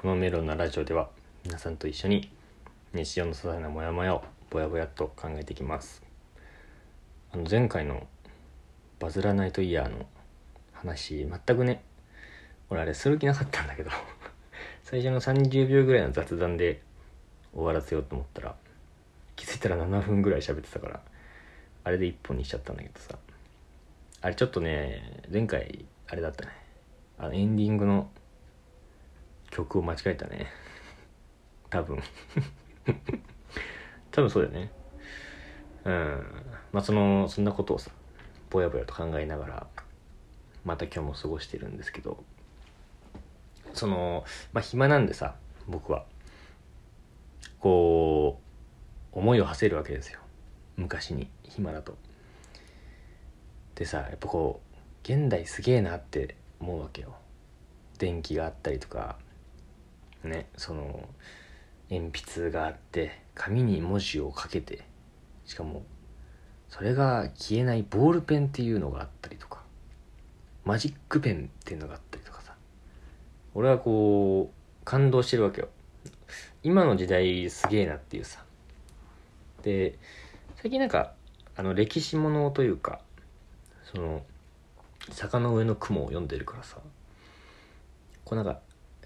このメロンなラジオでは皆さんと一緒に日常の些細なモヤモヤをぼやぼやと考えていきます。あの前回のバズらないとイヤーの話全くね俺あれする気なかったんだけど 最初の30秒ぐらいの雑談で終わらせようと思ったら気づいたら7分ぐらい喋ってたからあれで1本にしちゃったんだけどさ。あれちょっとね前回あれだったね。あのエンディングの曲を間違えたね。多分。多分そうだよね。うん。まあそのそんなことをさぼやぼやと考えながらまた今日も過ごしてるんですけど。そのまあ暇なんでさ僕は。こう思いを馳せるわけですよ。昔に暇だと。でさやっぱこう現代すげえなって思うわけよ。電気があったりとか。ねその鉛筆があって紙に文字を書けてしかもそれが消えないボールペンっていうのがあったりとかマジックペンっていうのがあったりとかさ俺はこう感動してるわけよ。今の時代すげえなっていうさ。で最近なんかあの歴史ものというかその坂の上の雲を読んでるからさこうなんか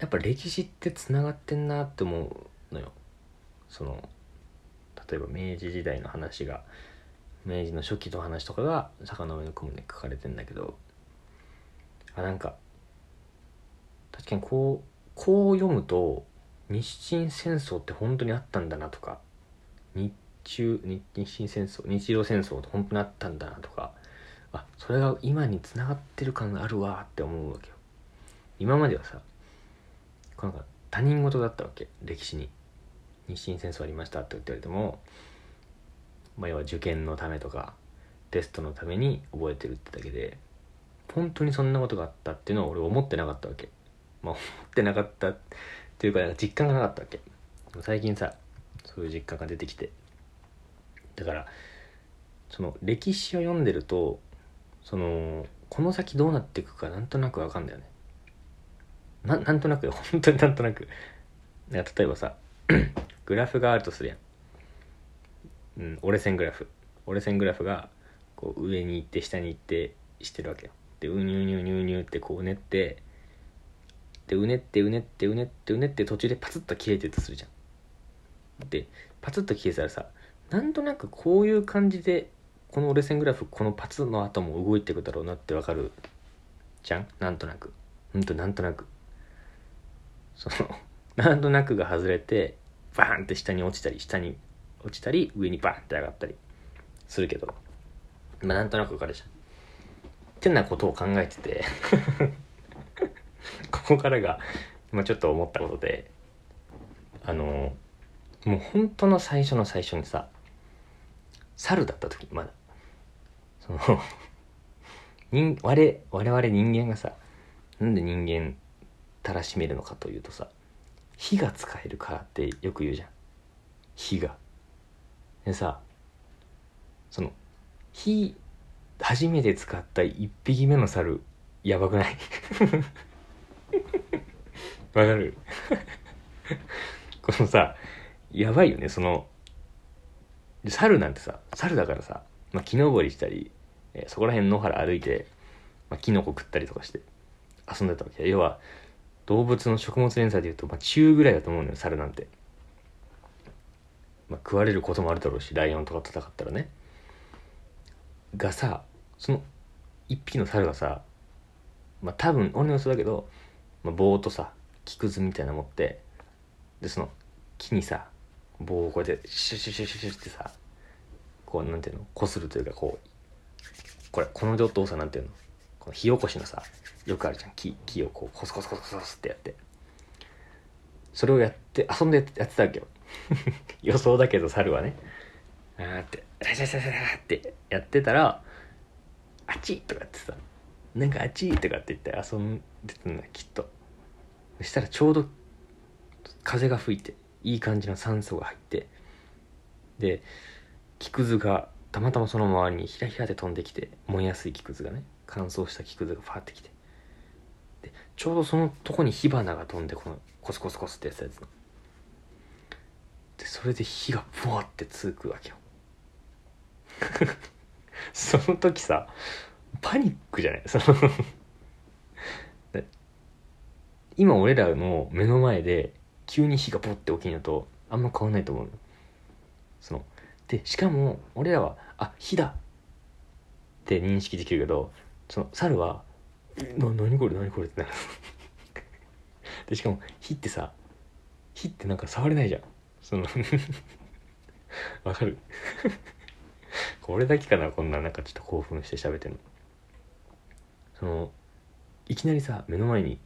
やっぱ歴史ってつながってんなって思うのよ。その例えば明治時代の話が明治の初期の話とかが坂の上の雲で書かれてんだけどあなんか確かにこうこう読むと日清戦争って本当にあったんだなとか日中日清戦争日露戦争って本当にあったんだなとかあそれが今につながってる感があるわって思うわけよ。今まではさなんか他人事だったわけ。歴史に日清戦争ありましたって言われても、まあ、要は受験のためとかテストのために覚えてるってだけで本当にそんなことがあったっていうのは俺思ってなかったわけ。まあ思ってなかったっていうか実感がなかったわけ。最近さそういう実感が出てきて。だからその歴史を読んでるとそのこの先どうなっていくかなんとなくわかんだよね。ななんとなく 本当になんとなく。例えばさ グラフがあるとするやん、うん、折れ線グラフ。折れ線グラフがこう上に行って下に行ってしてるわけよ。でうにゅうにゅうにゅうにゅうってこううねってでうねってうねってうねってうねって途中でパツッと切れてるとするじゃん。でパツッと切れたらさなんとなくこういう感じでこの折れ線グラフこのパツの後も動いていくだろうなってわかるじゃん？なんとなく。ほんとなんとなく。その なんとなくが外れてバーンって下に落ちたり下に落ちたり上にバーンって上がったりするけど。まあなんとなくわかるじゃん。ってなことを考えてて。ここからが今ちょっと思ったことで。あのもう本当の最初の最初にさ猿だった時まだ。その 人我我々人間がさなんで人間たらしめるのかというとさ火が使えるからってよく言うじゃん。火が。でさその火初めて使った1匹目の猿やばくない？わかる？このさやばいよね。その猿なんてさ猿だからさ、まあ、木登りしたり、えー、そこら辺野原歩いて、まあ、キノコ食ったりとかして遊んでたわけ。要は動物の食物連鎖でいうと、まあ、中ぐらいだと思うのよ猿なんて、まあ、食われることもあるだろうしライオンとか戦ったらね。がさその一匹の猿がさまあ多分俺の予想だけど、まあ、棒とさ木くずみたいなの持ってでその木にさ棒をこうやってシュシュシュシュシュってさこうなんていうのこするというかこうこれこの動作なんていうのこの火起こしのさよくあるじゃん。木木をこうコスコスコスコスってやって。それをやって遊んでやってたわけよ。予想だけど猿はね。あーって「ラシャシャシャシャ」ってやってたら「あっち!」とかってさなんかあっちとかって言って遊んでたんだきっと。そしたらちょうど風が吹いていい感じの酸素が入ってで木くずがたまたまその周りにひらひらで飛んできて燃えやすい木くずがね。乾燥した木くずがファーってきて。でちょうどそのとこに火花が飛んでこのコスコスコスってやつやつでそれで火がブワってつくわけよ。その時さパニックじゃない？その 今俺らの目の前で急に火がポッて起きるのとあんま変わんないと思うそのでしかも俺らはあ火だって認識できるけどその猿は「な何これ何これ」ってなる。でしかも火ってさ火ってなんか触れないじゃん。その わかる？これだけかなこんななんかちょっと興奮して喋ってんの。そのいきなりさ目の前に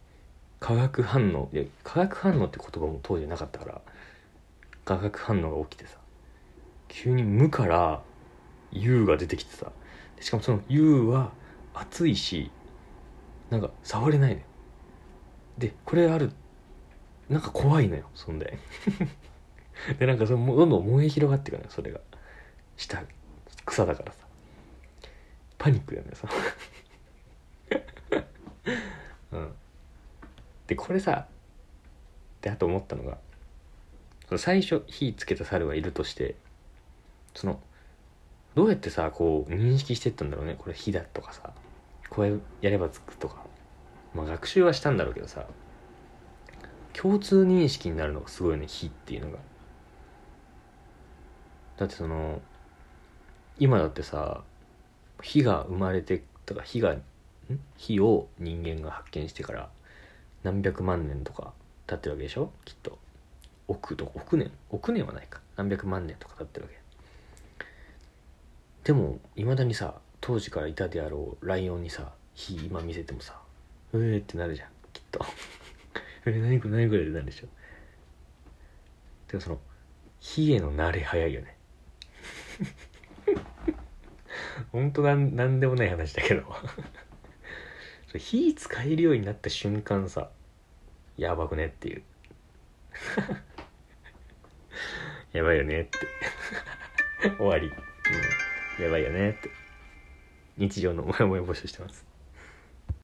化学反応いや化学反応って言葉も当時なかったから化学反応が起きてさ急に無から有が出てきてさ。しかもその有は熱いしなんか触れないのよ。でこれあるなんか怖いのよそんで。でなんかそのどんどん燃え広がっていくのよそれが。下草だからさ。パニックだよねさ うん。でこれさであと思ったのが最初火つけた猿はいるとしてそのどうやってさこう認識してったんだろうね。これ火だとかさ。これやればつくとか。まあ学習はしたんだろうけどさ。共通認識になるのがすごいね火っていうのが。だってその今だってさ火が生まれてとか火がん？火を人間が発見してから何百万年とか経ってるわけでしょ？きっと。億と億年？億年はないか。何百万年とか経ってるわけ。でもいまだにさ当時からいたであろうライオンにさ火今見せてもさ「うえ」ってなるじゃんきっと。え、何これ何これってなるでしょ。でもその火への慣れ早いよね。ほんとなんなんでもない話だけど。火使えるようになった瞬間さやばくねっていう。やばいよねって。終わり、うん、やばいよねって。日常のモヤモヤ募集してます。